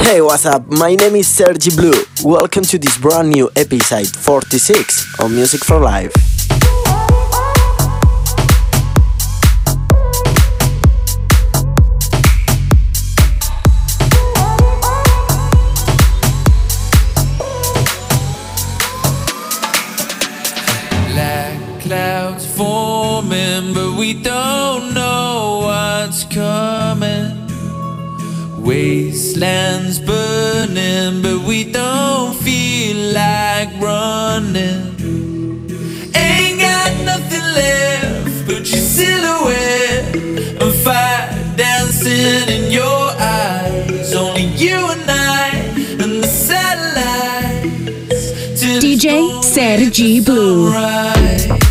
Hey, what's up? My name is Sergi Blue. Welcome to this brand new episode 46 of Music for Life. We don't know what's coming. Wastelands burning, but we don't feel like running. Ain't got nothing left but your silhouette and fire dancing in your eyes. Only you and I and the satellites. DJ Sergi Blue. sunrise.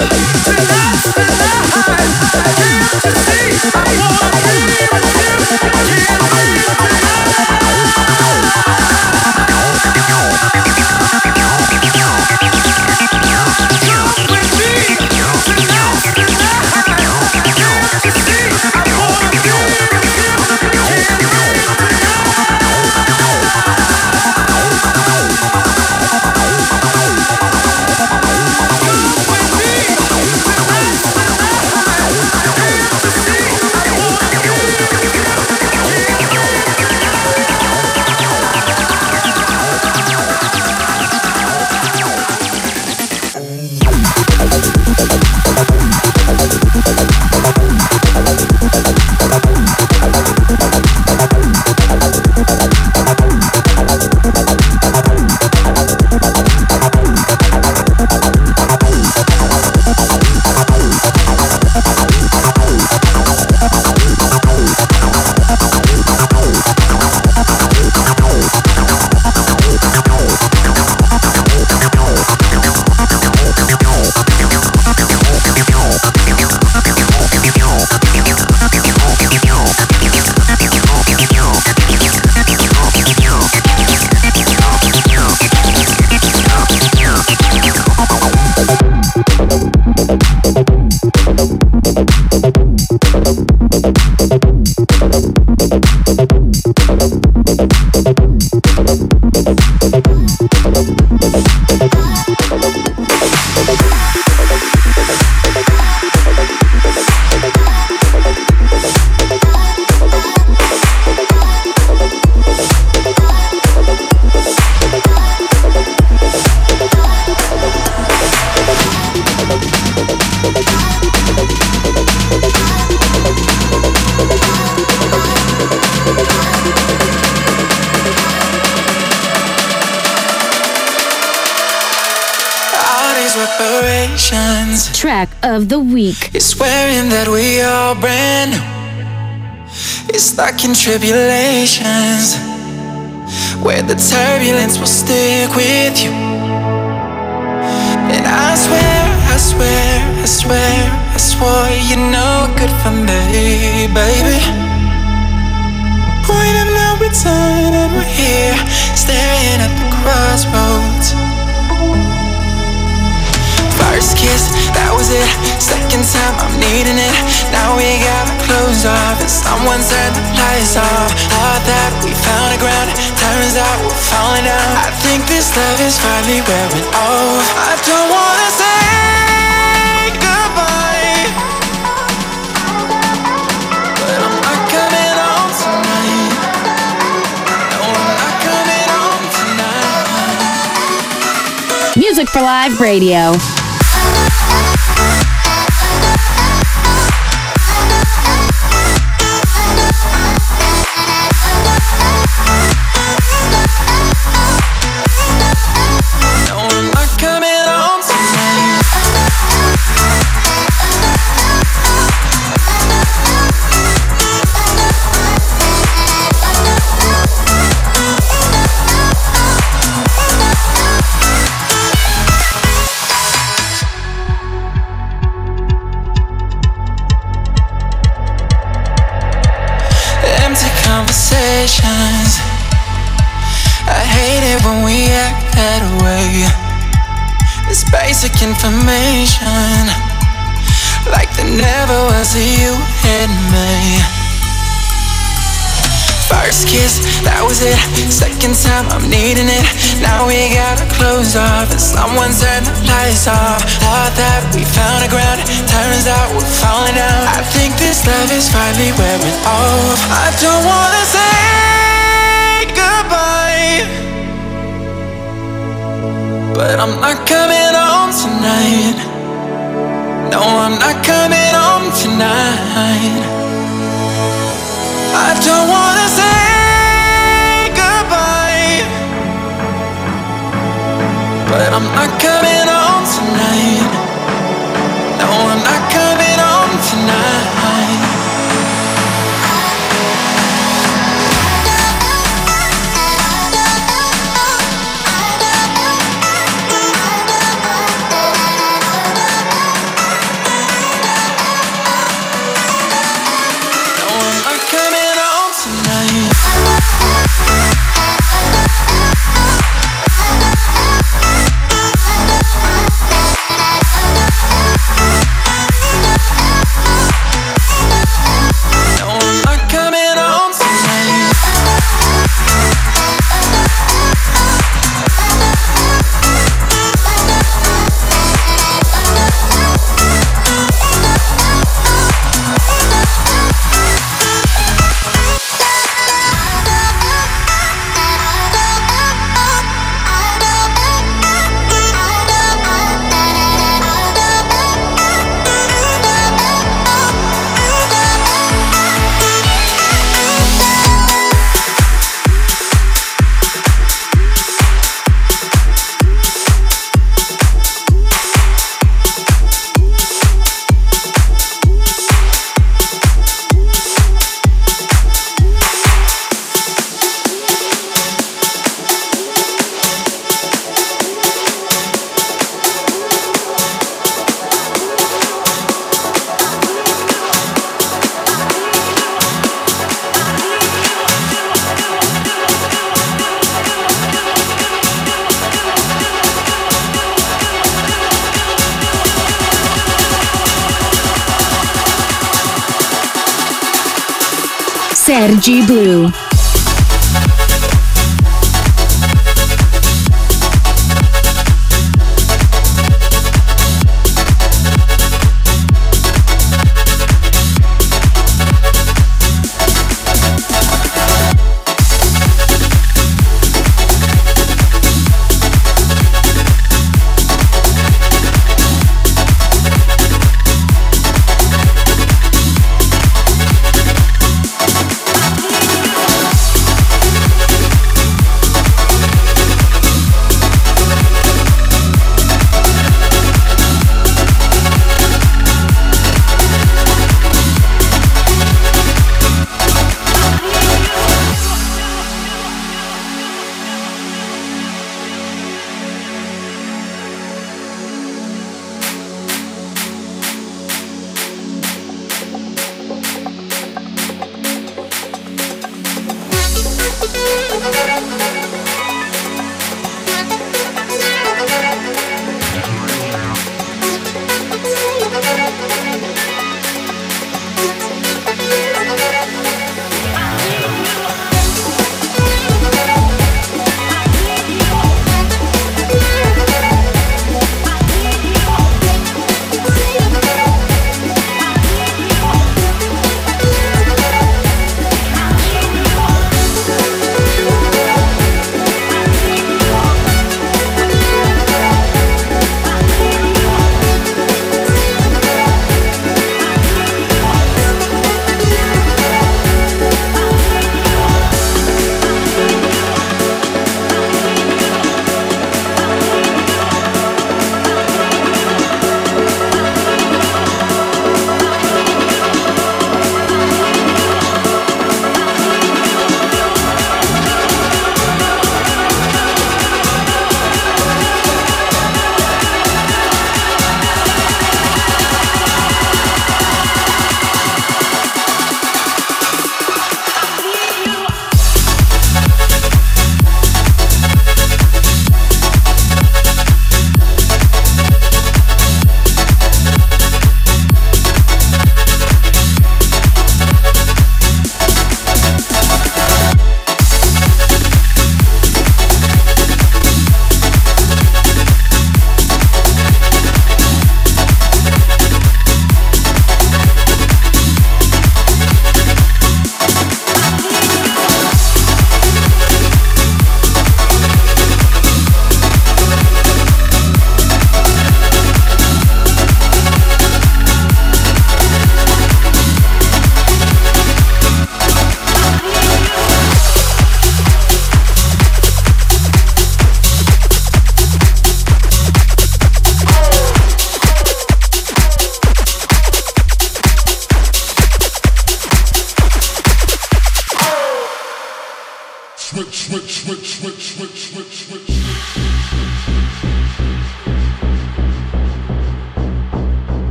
Tonight, tonight, I came to see my stuck in tribulations. Where the turbulence will stick with you. And I swear, I swear, I swear, I swore you're no good for me, baby. Point of no return, and we're here, staring at the crossroads. First kiss, that was it. Second time, I'm needing it. Now we gotta close off, and someone turned the lights off. Thought that we found a ground, turns out we're falling down. I think this love is finally wearing off. I don't wanna say. Music for Live Radio. First kiss, that was it. Second time, I'm needing it. Now we gotta close off, and someone turned the lights off. Thought that we found a ground, turns out we're falling down. I think this love is finally wearing off. I don't wanna say goodbye, but I'm not coming home tonight. No, I'm not coming home tonight. I don't wanna say but I'm not coming home tonight. No, I'm not coming home tonight.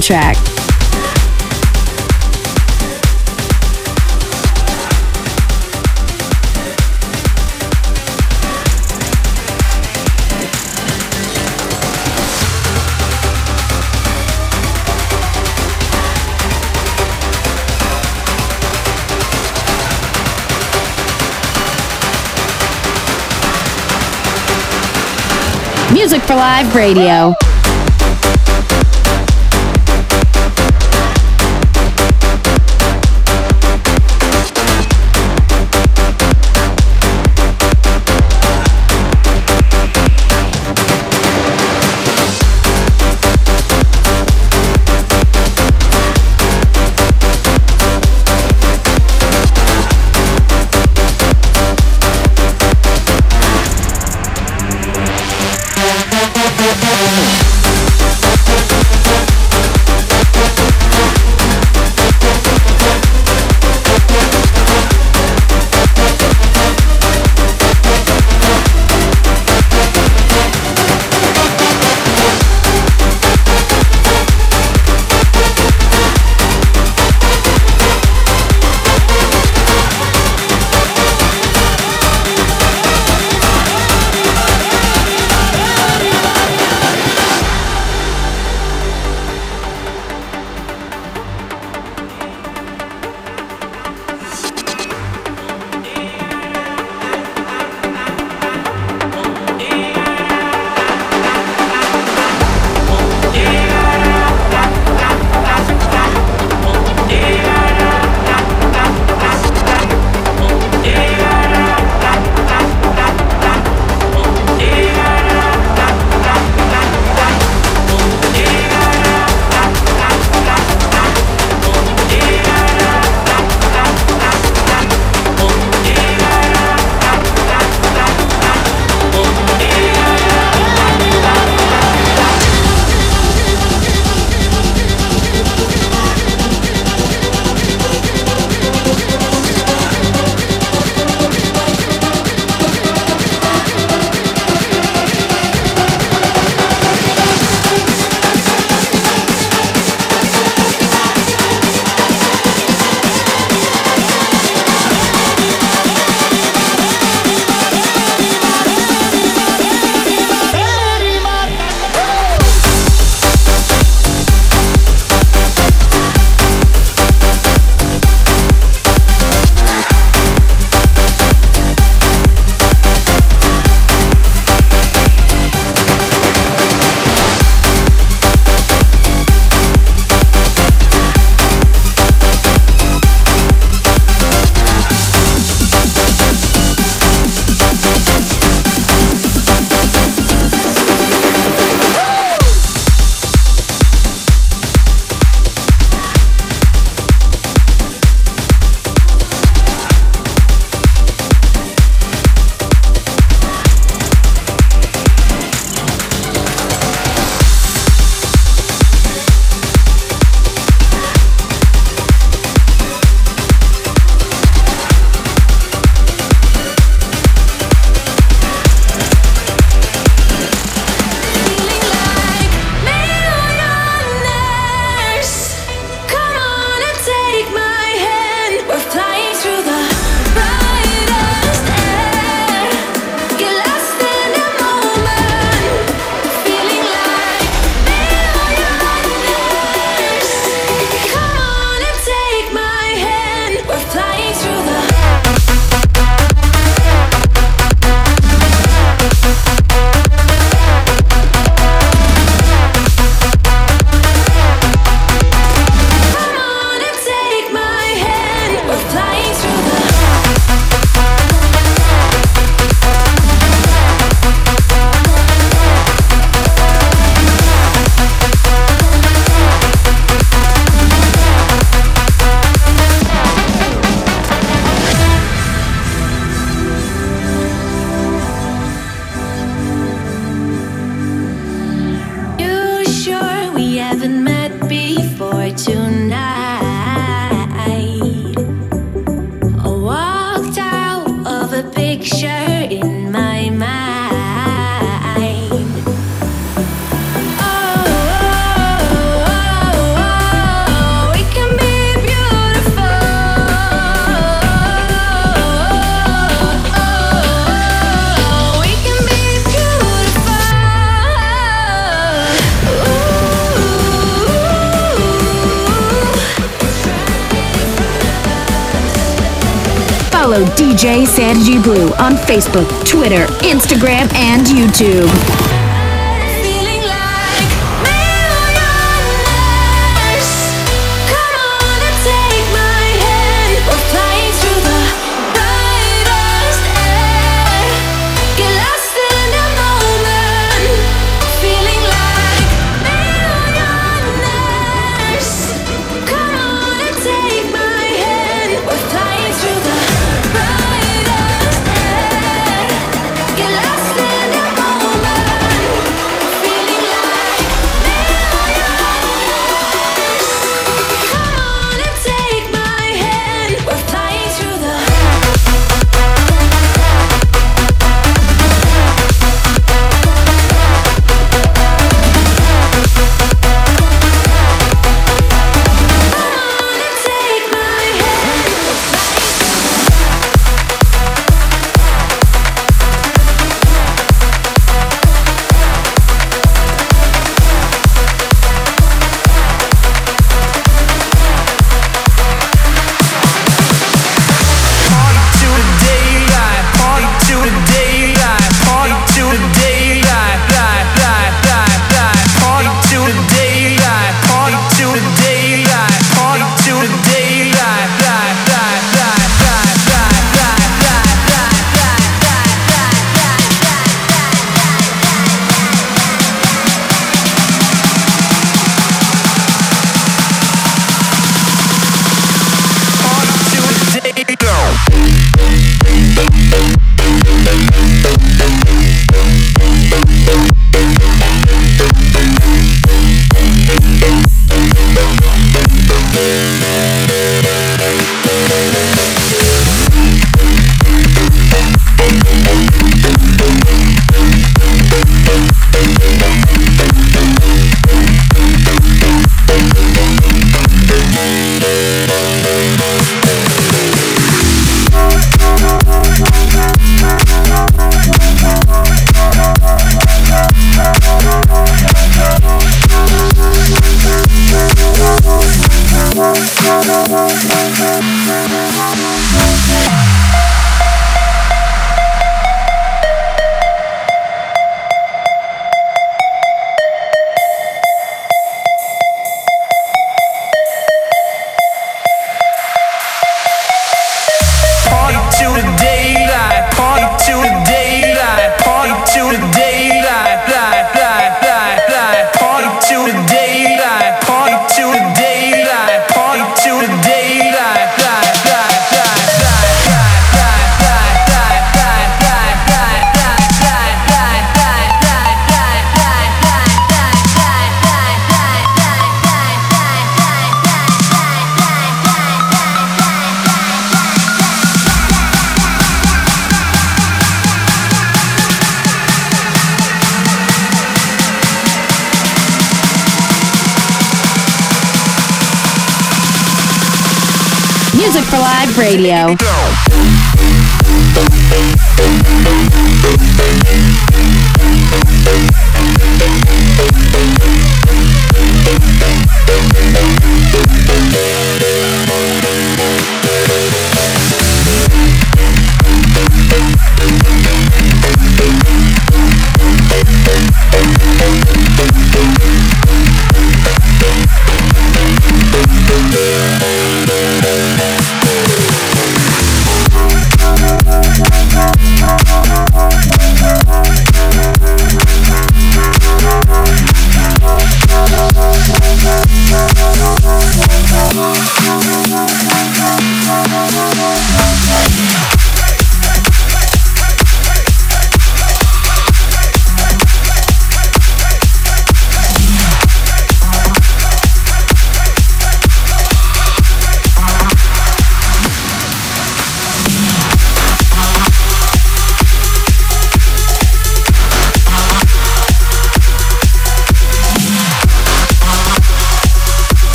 Track. Music for Live Radio. Sergi Blue on Facebook, Twitter, Instagram, and YouTube.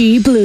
Sergi Blue.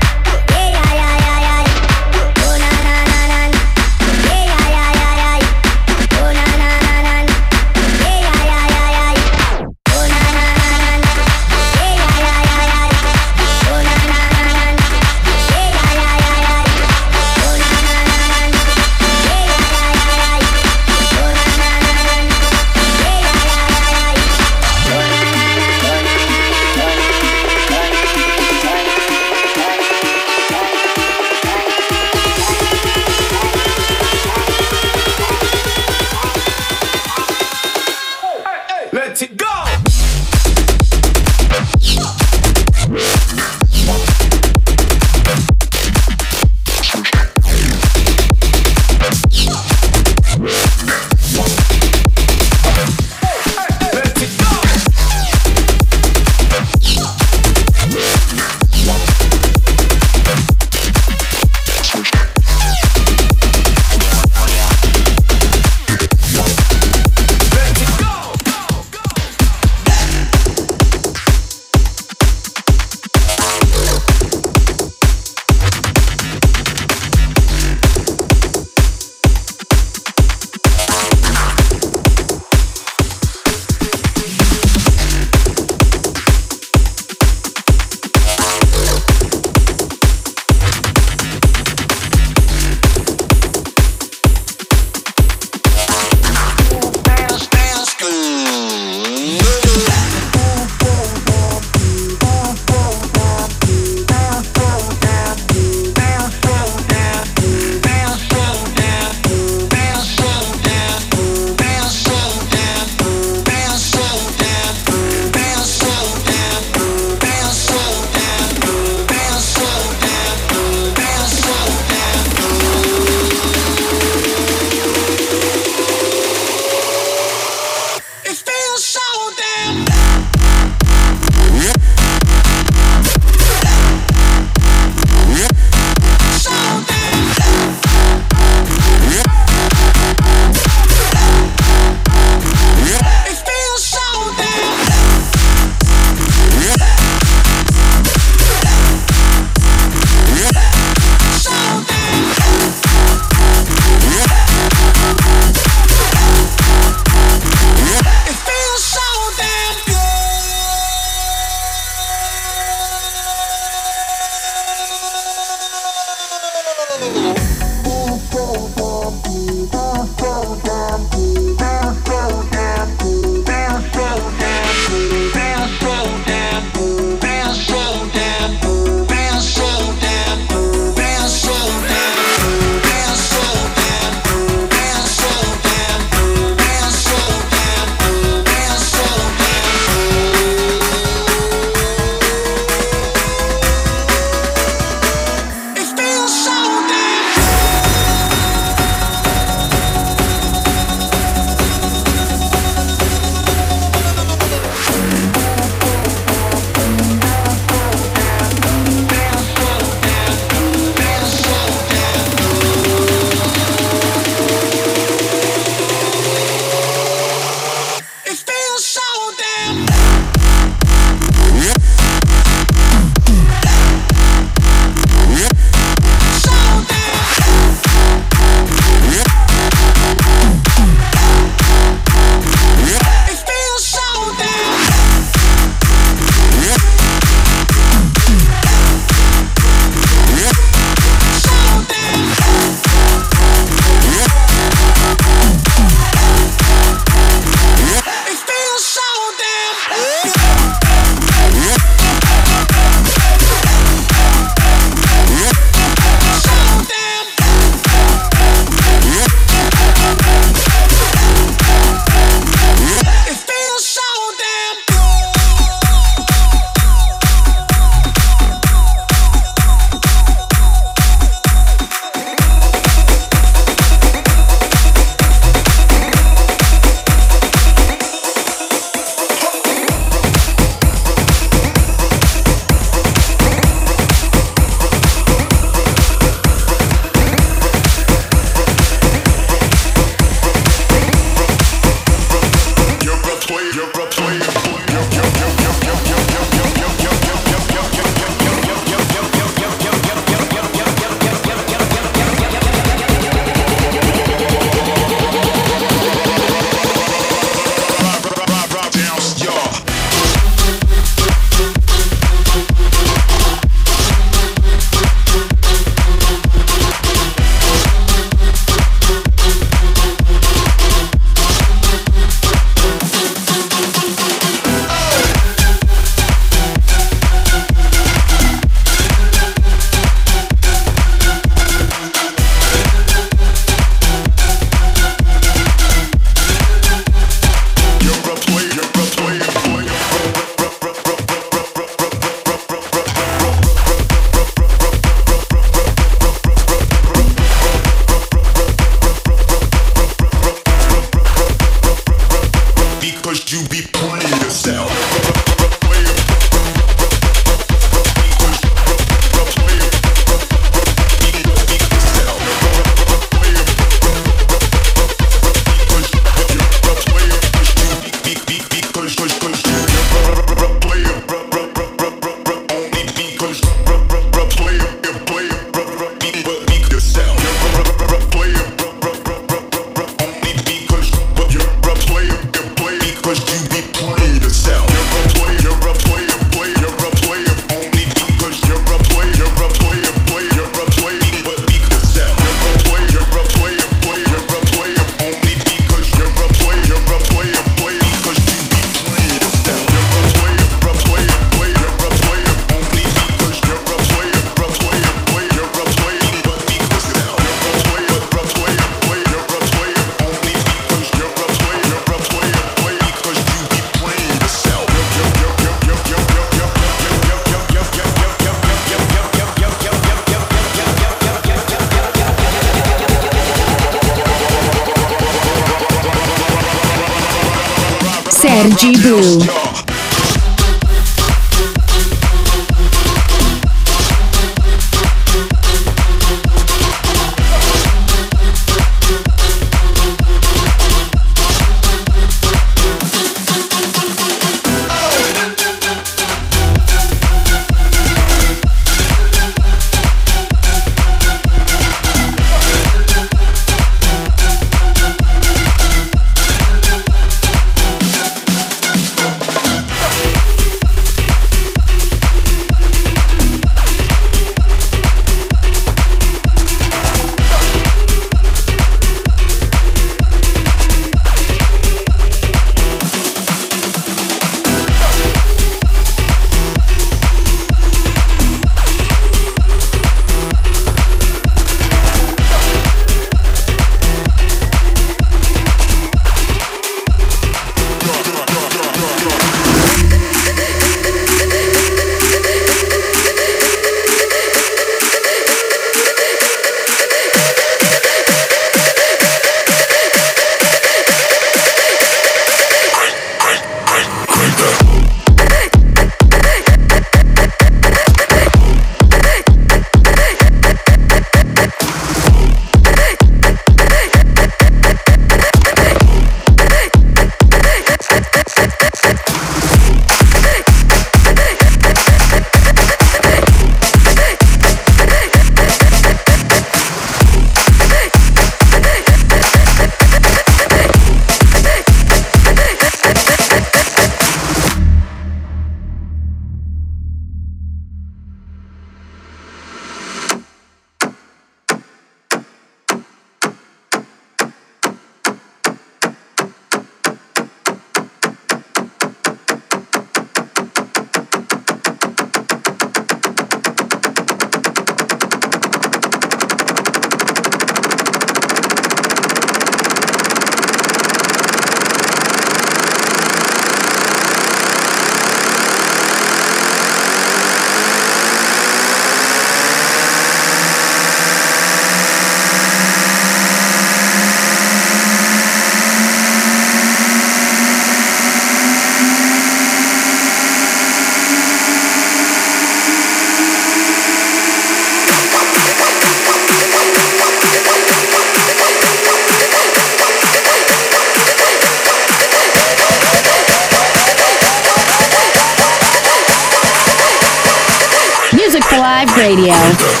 Radio.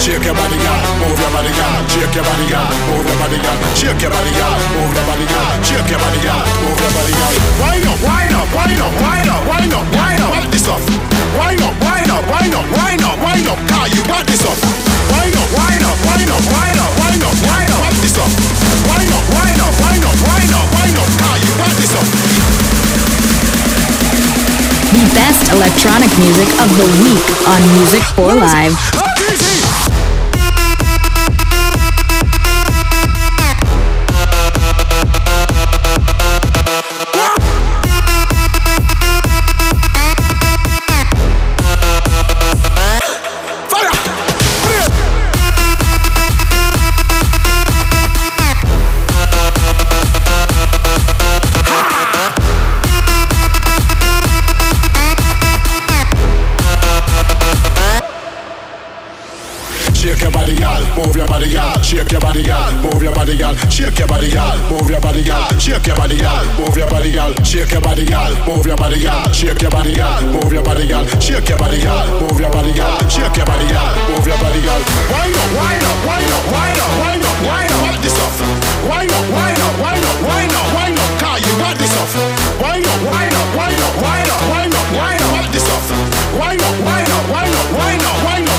Shake your body. Move your body. Shake your body. Move your body. Shake your body. Move your body. Shake your body. Move your body. Wind up, wind up, wind up, wind up, wind up, wind up. This? Wind up, wind up, wind up, wind up, wind up. Car, you got this. Wind up, wind up, wind up, wind up, wind up, wind up. This? Wind up, wind up, wind up, wind up, wind up. Car, you got this. The best electronic music of the week on Music for Live. Body, girl. Shake your body, girl. Move your body, girl. Shake your body, girl. Move your body, girl. Shake your body, girl. Move your body, girl. Shake your body, girl. Move your body, girl. Shake your body, girl. Move your body, girl. Shake your body, girl. Move your body, girl. Wind up, wind up, wind up, wind up, wind up, wind up. This stuff? Wind up, wind up, wind up, wind up, wind up. Car, you got this stuff. Wind up, wind up, wind up, wind up, wind up, wind up. This stuff? Wind up, wind up, wind up, wind up, wind up.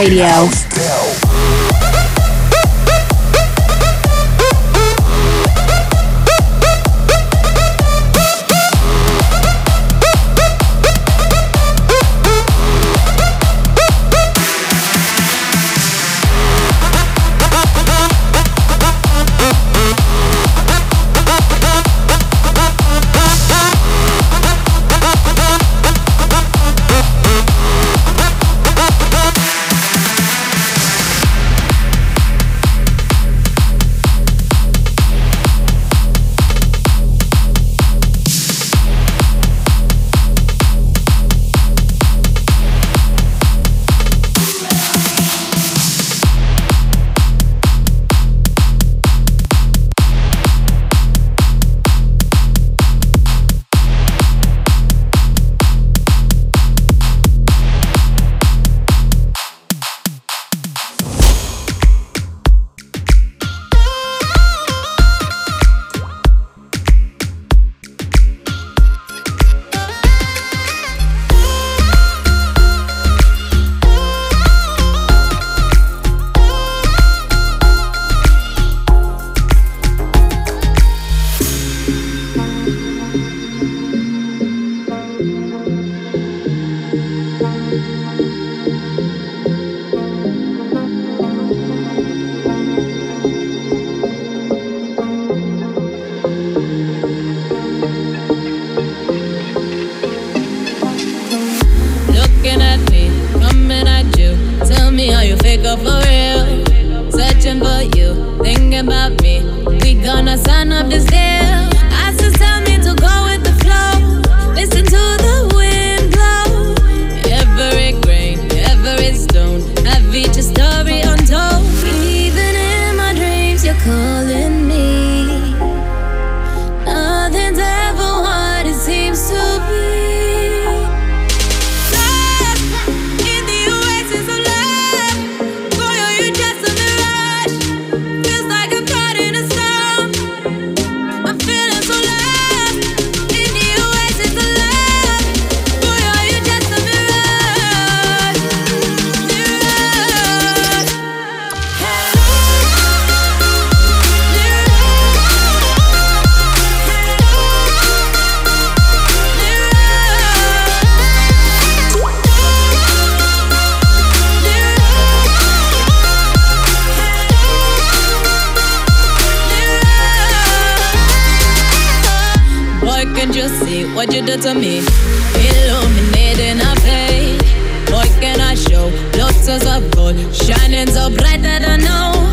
Radio. what you do to me. Illuminating a fade. What can I show? Lots of gold, shining so brighter than I.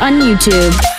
on YouTube.